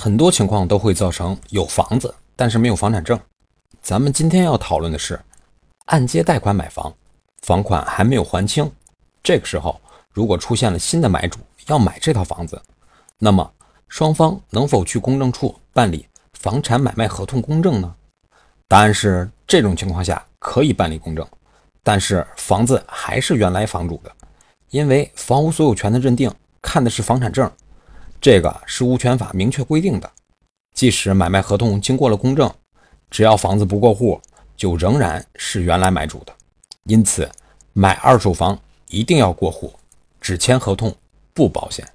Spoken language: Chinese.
很多情况都会造成有房子，但是没有房产证。咱们今天要讨论的是，按揭贷款买房，房款还没有还清，这个时候如果出现了新的买主要买这套房子，那么双方能否去公证处办理房产买卖合同公证呢？答案是，这种情况下可以办理公证，但是房子还是原来房主的，因为房屋所有权的认定看的是房产证。这个是物权法明确规定的，即使买卖合同经过了公证，只要房子不过户，就仍然是原来买主的。因此，买二手房一定要过户，只签合同不保险。